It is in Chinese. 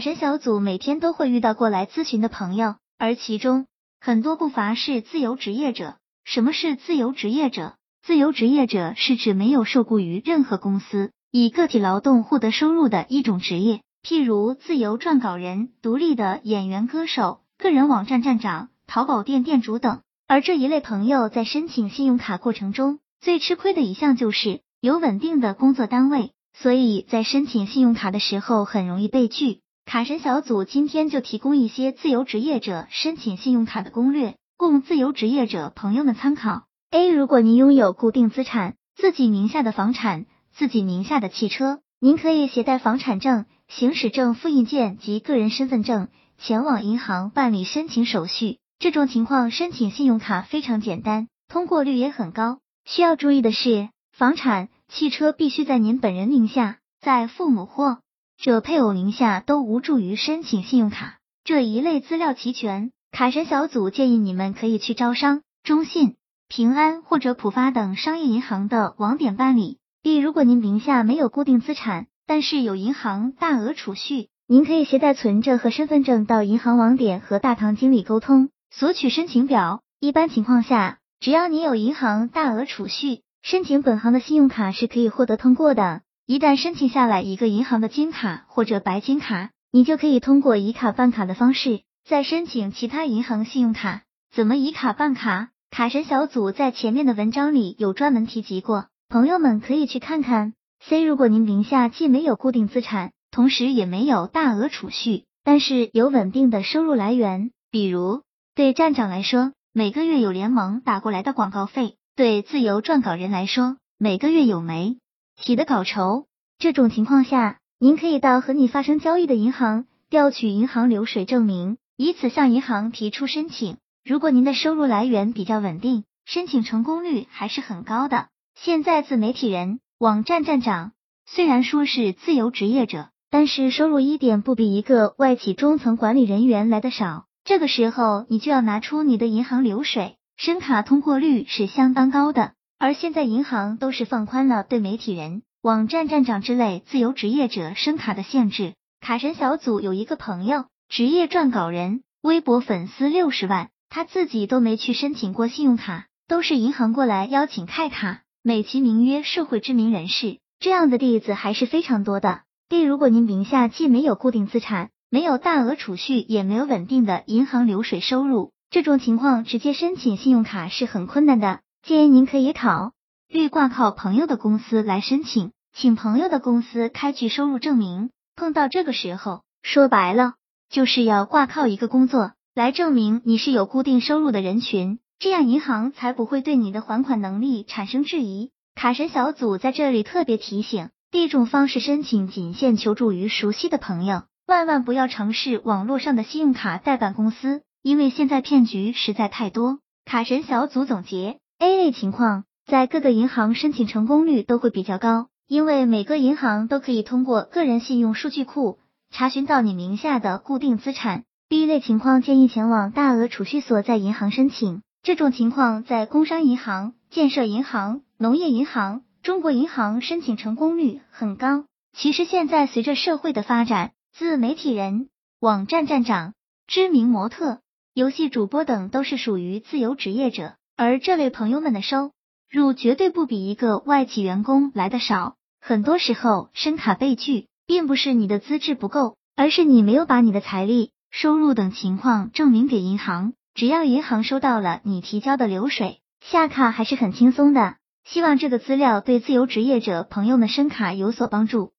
神小组每天都会遇到过来咨询的朋友，而其中很多不乏是自由职业者。什么是自由职业者？自由职业者是指没有受雇于任何公司，以个体劳动获得收入的一种职业，譬如自由撰稿人、独立的演员、歌手、个人网站站长、淘宝店店主等。而这一类朋友在申请信用卡过程中，最吃亏的一项就是有稳定的工作单位，所以在申请信用卡的时候很容易被拒。卡神小组今天就提供一些自由职业者申请信用卡的攻略，供自由职业者朋友们参考。A. 如果您拥有固定资产，自己名下的房产、自己名下的汽车，您可以携带房产证、行驶证复印件及个人身份证前往银行办理申请手续。这种情况申请信用卡非常简单，通过率也很高。需要注意的是，房产、汽车必须在您本人名下，在父母或者配偶名下都无助于申请信用卡。这一类资料齐全，卡神小组建议你们可以去招商、中信、平安或者浦发等商业银行的网点办理。B，如果您名下没有固定资产，但是有银行大额储蓄，您可以携带存折和身份证到银行网点和大堂经理沟通，索取申请表。一般情况下，只要你有银行大额储蓄，申请本行的信用卡是可以获得通过的。一旦申请下来一个银行的金卡或者白金卡，你就可以通过以卡办卡的方式再申请其他银行信用卡。怎么以卡办卡？卡神小组在前面的文章里有专门提及过，朋友们可以去看看。C，如果您名下既没有固定资产，同时也没有大额储蓄，但是有稳定的收入来源，比如对站长来说，每个月有联盟打过来的广告费；对自由撰稿人来说，每个月有媒。体的稿酬，这种情况下，您可以到和你发生交易的银行调取银行流水证明，以此向银行提出申请。如果您的收入来源比较稳定，申请成功率还是很高的。现在自媒体人、网站站长虽然说是自由职业者，但是收入一点不比一个外企中层管理人员来的少。这个时候，你就要拿出你的银行流水，申卡通过率是相当高的。而现在银行都是放宽了对媒体人、网站站长之类自由职业者申卡的限制。卡神小组有一个朋友，职业撰稿人，微博粉丝六十万，他自己都没去申请过信用卡，都是银行过来邀请开卡，美其名曰社会知名人士，这样的例子还是非常多的。D，如果您名下既没有固定资产，没有大额储蓄，也没有稳定的银行流水收入，这种情况直接申请信用卡是很困难的。建议您可以考虑挂靠朋友的公司来申请，请朋友的公司开具收入证明。碰到这个时候，说白了就是要挂靠一个工作来证明你是有固定收入的人群，这样银行才不会对你的还款能力产生质疑。卡神小组在这里特别提醒：第一种方式申请仅限求助于熟悉的朋友，万万不要尝试网络上的信用卡代办公司，因为现在骗局实在太多。卡神小组总结。A 类情况，在各个银行申请成功率都会比较高，因为每个银行都可以通过个人信用数据库查询到你名下的固定资产。B 类情况建议前往大额储蓄所在银行申请，这种情况在工商银行、建设银行、农业银行、中国银行申请成功率很高。其实现在随着社会的发展，自媒体人、网站站长、知名模特、游戏主播等都是属于自由职业者。而这类朋友们的收入绝对不比一个外企员工来的少。很多时候申卡被拒，并不是你的资质不够，而是你没有把你的财力、收入等情况证明给银行。只要银行收到了你提交的流水，下卡还是很轻松的。希望这个资料对自由职业者朋友们申卡有所帮助。